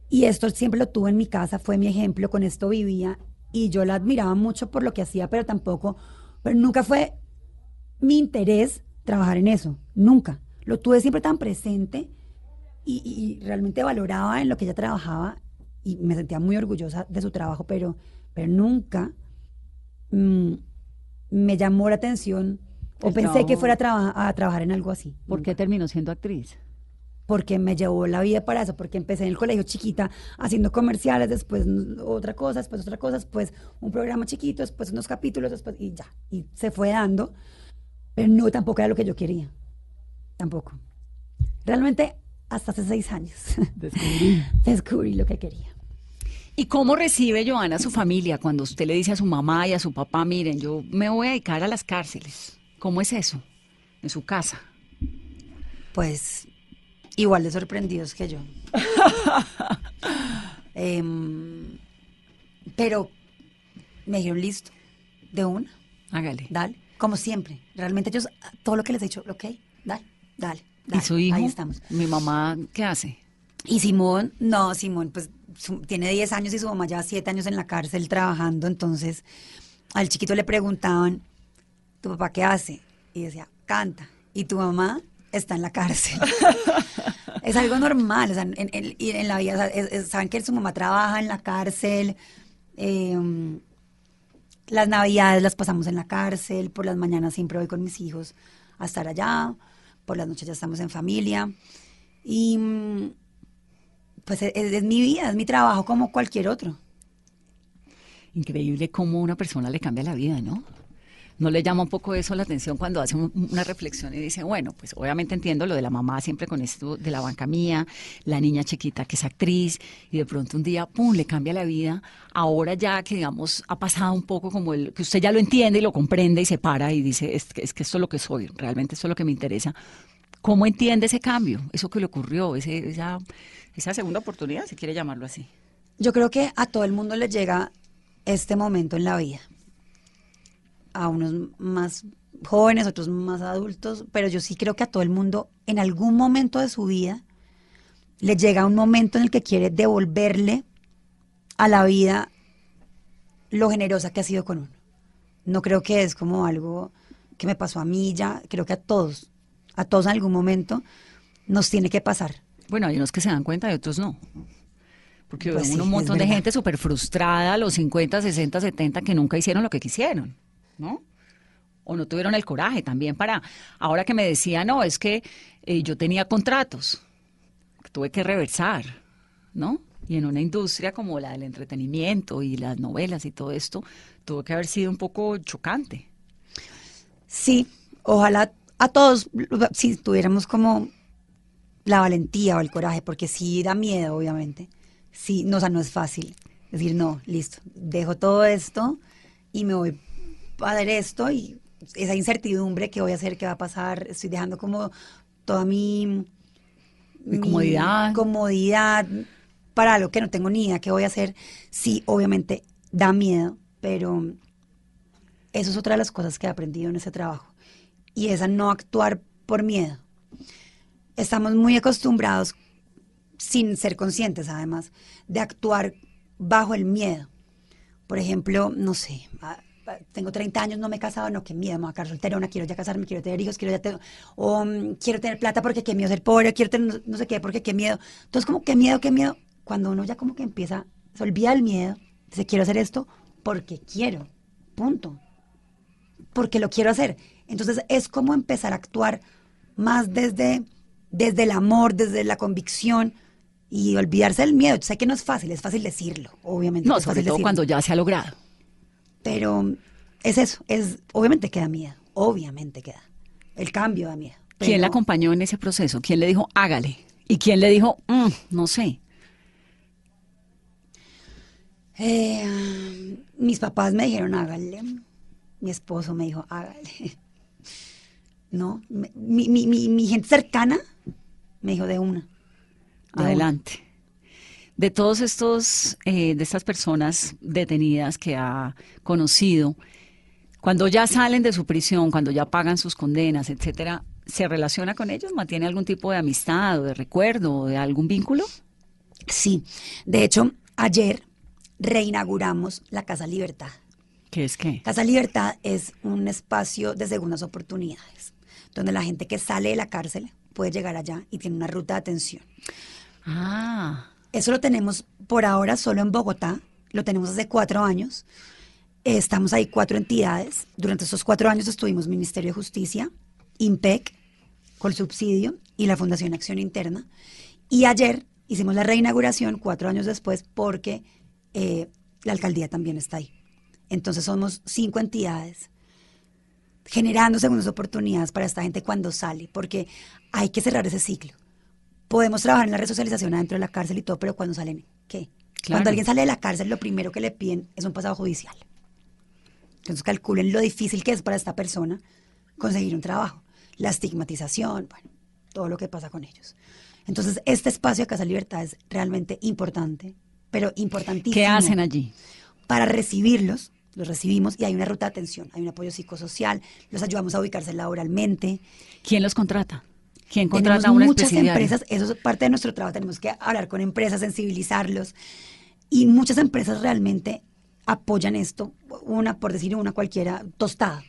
Y esto siempre lo tuve en mi casa, fue mi ejemplo, con esto vivía y yo la admiraba mucho por lo que hacía, pero tampoco, pero nunca fue mi interés trabajar en eso, nunca. Lo tuve siempre tan presente y, y- y realmente valoraba en lo que ella trabajaba y me sentía muy orgullosa de su trabajo, pero, pero nunca mm, me llamó la atención o El pensé que fuera a, traba- a trabajar en algo así. ¿Por nunca qué terminó siendo actriz? Porque me llevó la vida para eso, porque empecé en el colegio chiquita haciendo comerciales, después otra cosa, después otra cosa, después un programa chiquito, después unos capítulos, después y ya, y se fue dando, pero no tampoco era lo que yo quería, tampoco. Realmente hasta hace seis años Descubrí. descubrí lo que quería. ¿Y cómo recibe Joana a su familia cuando usted le dice a su mamá y a su papá, miren, yo me voy a dedicar a las cárceles? ¿Cómo es eso? En su casa. Pues igual de sorprendidos que yo. Em, pero me dijeron listo, de una. Hágale. Dale, como siempre. Realmente ellos, todo lo que les he dicho, ok, dale, dale. ¿Y dale. su hijo? Ahí estamos. Mi mamá, ¿qué hace? Y Simón, no, Simón, pues su- tiene 10 años y su mamá lleva 7 años en la cárcel trabajando. Entonces, al chiquito le preguntaban, ¿tu papá qué hace? Y decía, canta. ¿Y tu mamá? Está en la cárcel. es algo normal, o sea, en, en- en la vida, es- saben que su mamá trabaja en la cárcel. em, las navidades las pasamos en la cárcel, por las mañanas siempre voy con mis hijos a estar allá, por las noches ya estamos en familia. Y mm, pues es, es mi vida, es mi trabajo como cualquier otro. Increíble cómo una persona le cambia la vida, ¿no? ¿No le llama un poco eso la atención cuando hace un- una reflexión y dice, bueno, pues obviamente entiendo lo de la mamá siempre con esto de la banca mía, la niña chiquita que es actriz y de pronto un día, ¡pum!, le cambia la vida. Ahora ya que, digamos, ha pasado un poco como el, que usted ya lo entiende y lo comprende y se para y dice, es que, es que esto es lo que soy, realmente esto es lo que me interesa. ¿Cómo entiende ese cambio? Eso que le ocurrió, ese, esa, esa segunda oportunidad, si quiere llamarlo así. Yo creo que a todo el mundo le llega este momento en la vida. A unos más jóvenes, otros más adultos, pero yo sí creo que a todo el mundo en algún momento de su vida le llega un momento en el que quiere devolverle a la vida lo generosa que ha sido con uno. No creo que es como algo que me pasó a mí ya, creo que a todos, a todos en algún momento nos tiene que pasar. Bueno, hay unos que se dan cuenta y otros no. Porque Pues veo sí, un montón de gente súper frustrada a los 50, 60, 70 que nunca hicieron lo que quisieron, ¿no? O no tuvieron el coraje también para... Ahora que me decía, no, es que eh, yo tenía contratos, tuve que reversar, ¿no? Y en una industria como la del entretenimiento y las novelas y todo esto, tuvo que haber sido un poco chocante. Sí, ojalá a todos, si tuviéramos como la valentía o el coraje, porque sí da miedo, obviamente. Sí, no, o sea, no es fácil decir, no, listo, dejo todo esto y me voy hacer esto y esa incertidumbre que voy a hacer, qué va a pasar, estoy dejando como toda mi, Mi comodidad. comodidad para algo que no tengo ni idea qué voy a hacer. Sí, obviamente da miedo, pero eso es otra de las cosas que he aprendido en ese trabajo. Y es a no actuar por miedo. Estamos muy acostumbrados, sin ser conscientes además, de actuar bajo el miedo. Por ejemplo, no sé, tengo 30 años, no me he casado, no, qué miedo, me voy a quedar solterona, quiero ya casarme, quiero tener hijos, quiero ya tener, o mm, quiero tener plata porque qué miedo ser pobre, quiero tener no, no sé qué, porque qué miedo. Entonces, como qué miedo, qué miedo, cuando uno ya como que empieza, se olvida el miedo, dice, quiero hacer esto porque quiero, punto porque lo quiero hacer. Entonces es como empezar a actuar más desde, desde el amor, desde la convicción y olvidarse del miedo. Yo sé que no es fácil, es fácil decirlo, obviamente. No, es sobre fácil todo decirlo. cuando ya se ha logrado. Pero es eso, es obviamente queda miedo, obviamente queda. El cambio da miedo. ¿Quién la acompañó en ese proceso? ¿Quién le dijo, hágale? ¿Y quién le dijo, "Mm, no sé? Eh, mis papás me dijeron, hágale. Mi esposo me dijo, hágale. No, mi, mi, mi, mi gente cercana me dijo de una. de una. De todos estos, eh, de estas personas detenidas que ha conocido, cuando ya salen de su prisión, cuando ya pagan sus condenas, etcétera, ¿se relaciona con ellos? ¿Mantiene algún tipo de amistad o de recuerdo o de algún vínculo? Sí, de hecho, ayer reinauguramos la Casa Libertad. ¿Qué es qué? Casa Libertad es un espacio de segundas oportunidades, donde la gente que sale de la cárcel puede llegar allá y tiene una ruta de atención. Ah, Eso lo tenemos por ahora solo en Bogotá, lo tenemos hace cuatro años. Estamos ahí cuatro entidades. Durante esos cuatro años estuvimos Ministerio de Justicia, IMPEC, Colsubsidio y la Fundación Acción Interna. Y ayer hicimos la reinauguración cuatro años después porque eh, la alcaldía también está ahí. Entonces somos cinco entidades generando segundas oportunidades para esta gente cuando sale, porque hay que cerrar ese ciclo. Podemos trabajar en la resocialización adentro de la cárcel y todo, pero cuando salen, ¿qué? Claro. Cuando alguien sale de la cárcel, lo primero que le piden es un pasado judicial. Entonces calculen lo difícil que es para esta persona conseguir un trabajo, la estigmatización, bueno, todo lo que pasa con ellos. Entonces, este espacio de Casa Libertad es realmente importante, pero importantísimo ¿qué hacen allí? para recibirlos, los recibimos y hay una ruta de atención, hay un apoyo psicosocial, los ayudamos a ubicarse laboralmente. ¿Quién los contrata? ¿Quién Tenemos contrata a un muchas empresas, eso es parte de nuestro trabajo, tenemos que hablar con empresas, sensibilizarlos y muchas empresas realmente apoyan esto, una por decir una cualquiera, Tostado.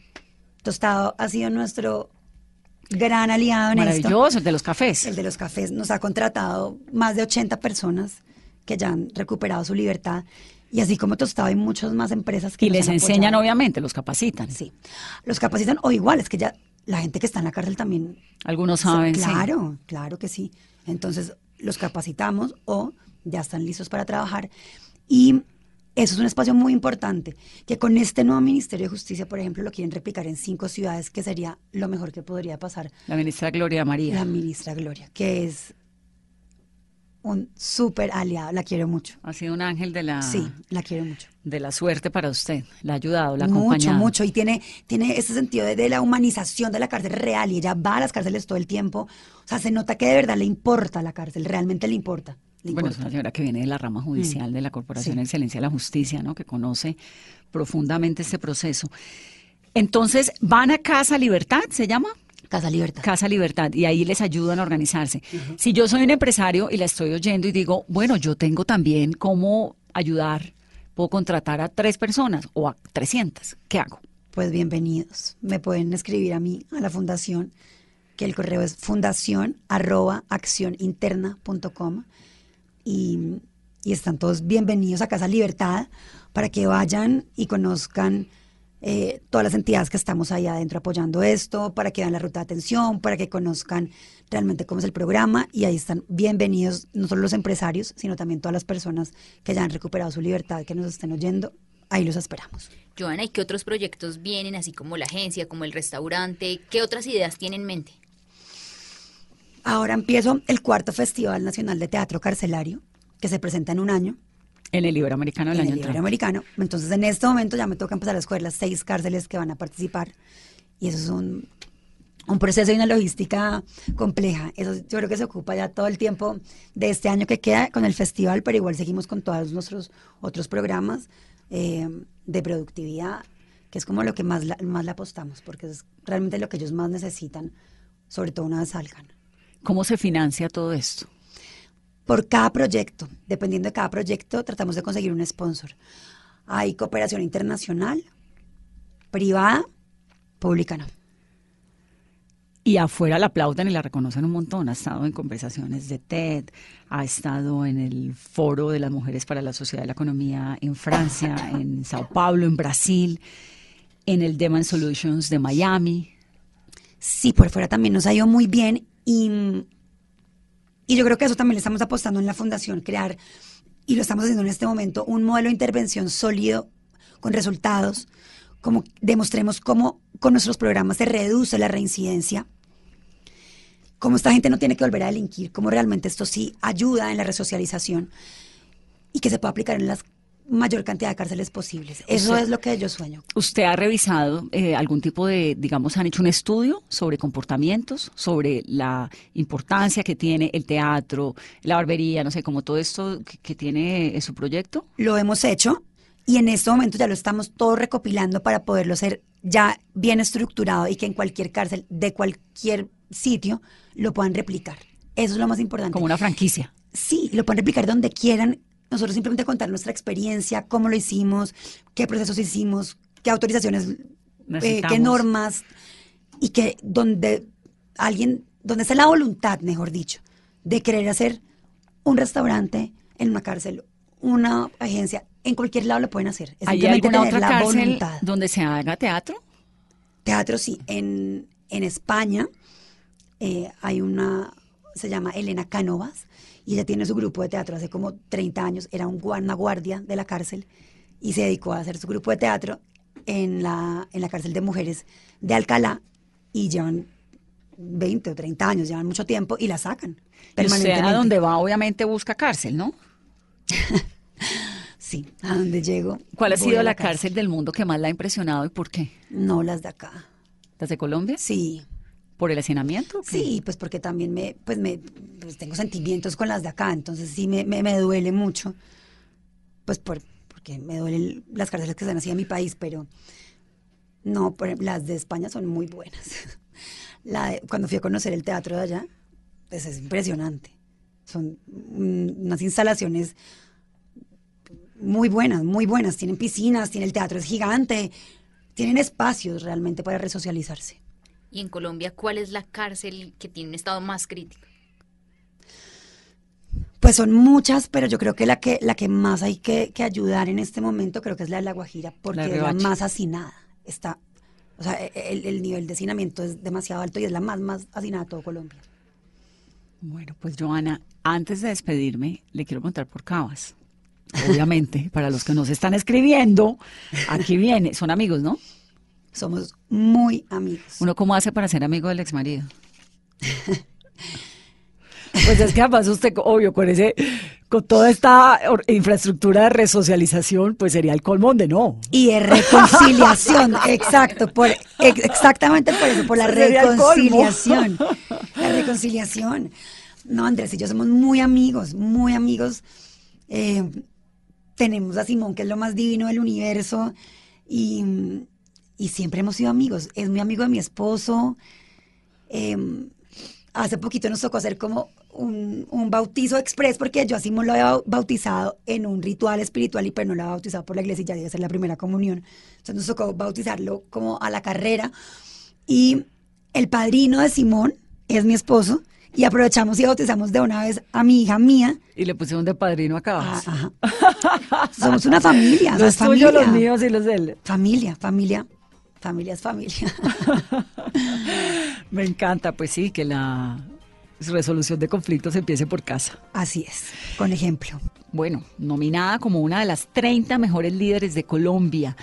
Tostado ha sido nuestro gran aliado en esto. Maravilloso, el de los cafés. El de los cafés nos ha contratado más de 80 personas que ya han recuperado su libertad. Y así como Tostado hay muchas más empresas que Y les enseñan, apoyado. obviamente, los capacitan. Sí. Los capacitan o igual, es que ya la gente que está en la cárcel también. Algunos saben, sí. Claro, claro que sí. Entonces los capacitamos o ya están listos para trabajar. Y eso es un espacio muy importante, que con este nuevo Ministerio de Justicia, por ejemplo, lo quieren replicar en cinco ciudades, que sería lo mejor que podría pasar La ministra Gloria María. la ministra Gloria, que es un súper aliado, la quiero mucho. Ha sido un ángel de la, Sí, la quiero mucho. de la suerte para usted. La ha ayudado, la ha mucho, acompañado. mucho. Y tiene, tiene ese sentido de, de la humanización de la cárcel real. Y ella va a las cárceles todo el tiempo. O sea, se nota que de verdad le importa la cárcel, realmente le importa. le Bueno, es una señora que viene de la rama judicial de la Corporación Sí. de Excelencia de la Justicia, ¿no? Que conoce profundamente este proceso. Entonces, ¿van a Casa Libertad, se llama? Casa Libertad. Casa Libertad, y ahí les ayudan a organizarse. Si yo soy un empresario y la estoy oyendo y digo, bueno, yo tengo también cómo ayudar, puedo contratar a tres personas o a 300, ¿qué hago? Pues bienvenidos. Me pueden escribir a mí, a la fundación, que el correo es fundación arroba accioninterna.com y, y están todos bienvenidos a Casa Libertad para que vayan y conozcan eh, todas las entidades que estamos ahí adentro apoyando esto, para que vean la ruta de atención, para que conozcan realmente cómo es el programa y ahí están bienvenidos no solo los empresarios, sino también todas las personas que ya han recuperado su libertad, que nos estén oyendo. Ahí los esperamos. Joana, ¿y qué otros proyectos vienen, así como la agencia, como el restaurante? ¿Qué otras ideas tiene en mente? Ahora empiezo el cuarto Festival Nacional de Teatro Carcelario, que se presenta en un año, En el Iberoamericano del en año el entrante. Iberoamericano. Entonces, en este momento ya me toca empezar a escoger las seis cárceles que van a participar. Y eso es un, un proceso y una logística compleja. Eso yo creo que se ocupa ya todo el tiempo de este año que queda con el festival, pero igual seguimos con todos nuestros otros programas eh, de productividad, que es como lo que más, la- más le apostamos, porque es realmente lo que ellos más necesitan, sobre todo una vez salgan. ¿Cómo se financia todo esto? Por cada proyecto, dependiendo de cada proyecto, tratamos de conseguir un sponsor. Hay cooperación internacional, privada, pública no. Y afuera la aplauden y la reconocen un montón. Ha estado en conversaciones de TED, ha estado en el Foro de las Mujeres para la Sociedad de la Economía en Francia, en Sao Paulo, en Brasil, en el Demand Solutions de Miami. Sí, por fuera también nos ha ido muy bien y, y yo creo que eso también le estamos apostando en la fundación, crear, y lo estamos haciendo en este momento, un modelo de intervención sólido con resultados, como demostremos cómo con nuestros programas se reduce la reincidencia. cómo esta gente no tiene que volver a delinquir, cómo realmente esto sí ayuda en la resocialización y que se pueda aplicar en la mayor cantidad de cárceles posibles. Eso Usted- es lo que yo sueño. ¿Usted ha revisado eh, algún tipo de, digamos, han hecho un estudio sobre comportamientos, sobre la importancia que tiene el teatro, la barbería, no sé, como todo esto que, que tiene eh, su proyecto? Lo hemos hecho y en este momento ya lo estamos todo recopilando para poderlo hacer ya bien estructurado y que en cualquier cárcel de cualquier sitio lo puedan replicar. Eso es lo más importante. Como una franquicia. Sí, lo pueden replicar donde quieran. Nosotros simplemente contar nuestra experiencia, cómo lo hicimos, qué procesos hicimos, qué autorizaciones, eh, qué normas, y que donde alguien, donde está la voluntad, mejor dicho, de querer hacer un restaurante en una cárcel, una agencia, en cualquier lado lo pueden hacer. Es ¿Hay alguna otra la cárcel voluntad. donde se haga teatro? Teatro sí, en, en España eh, hay una, se llama Elena Cánovas, y ella tiene su grupo de teatro hace como 30 años, era un, una guardia de la cárcel, y se dedicó a hacer su grupo de teatro en la, en la cárcel de mujeres de Alcalá, y llevan 20 o 30 años, llevan mucho tiempo, y la sacan. Permanentemente. a donde va, obviamente busca cárcel, ¿no? Sí, a donde llego. ¿Cuál ha sido la cárcel del mundo que más la ha impresionado y por qué? No las de acá. ¿Las de Colombia? Sí, ¿Por el hacinamiento? Sí, pues porque también me, pues me, pues tengo sentimientos con las de acá, entonces sí me, me, duele mucho, pues por, porque me duelen las cárceles que están así en mi país, pero no, las de España son muy buenas. Cuando fui a conocer el teatro de allá, pues es impresionante. Son unas instalaciones muy buenas, muy buenas. Tienen piscinas, tiene el teatro es gigante, tienen espacios realmente para resocializarse. Y en Colombia, ¿cuál es la cárcel que tiene un estado más crítico? Pues son muchas, pero yo creo que la que, la que más hay que, que ayudar en este momento creo que es la de La Guajira, porque La es la más hacinada. Está, o sea, e- el, el nivel de hacinamiento es demasiado alto y es la más, más hacinada de todo Colombia. Bueno, pues Joana, antes de despedirme, le quiero contar por Cabas. Obviamente, para los que nos están escribiendo, aquí viene, son amigos, ¿no? Somos muy amigos. ¿Uno cómo hace para ser amigo del exmarido? Pues es que además usted, obvio, con ese, con toda esta infraestructura de resocialización, pues sería el colmo de no. Y de reconciliación, exacto, por, ex- exactamente por eso, por la Sería reconciliación. La reconciliación. No, Andrés y yo somos muy amigos, muy amigos. Eh, tenemos a Simón, que es lo más divino del universo, y, y siempre hemos sido amigos. Es muy amigo de mi esposo. Eh, hace poquito nos tocó hacer como un, un bautizo express porque yo a Simón lo había bau- bautizado en un ritual espiritual y pero no lo había bautizado por la iglesia y ya debe ser la primera comunión. Entonces nos tocó bautizarlo como a la carrera y el padrino de Simón es mi esposo y aprovechamos y bautizamos de una vez a mi hija mía. Y le pusieron de padrino a Cabas. Ah, ajá. Somos una familia. los tuyos, los míos y los de él. Familia, familia. Familia es familia. Me encanta, pues sí, que la resolución de conflictos empiece por casa. Así es, con ejemplo. Bueno, nominada como una de las 30 mejores líderes de Colombia.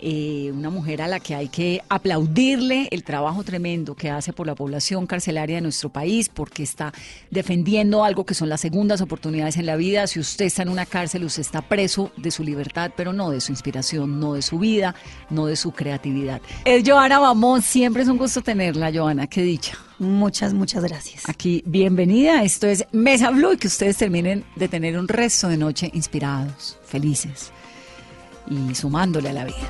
Eh, una mujer a la que hay que aplaudirle el trabajo tremendo que hace por la población carcelaria de nuestro país, porque está defendiendo algo que son las segundas oportunidades en la vida. Si usted está en una cárcel, usted está preso de su libertad, pero no de su inspiración, no de su vida, no de su creatividad. Es Joana Bamón, siempre es un gusto tenerla, Joana, qué dicha. Muchas, muchas gracias. Aquí, bienvenida. Esto es Mesa Blue y que ustedes terminen de tener un resto de noche inspirados, felices y sumándole a la vida.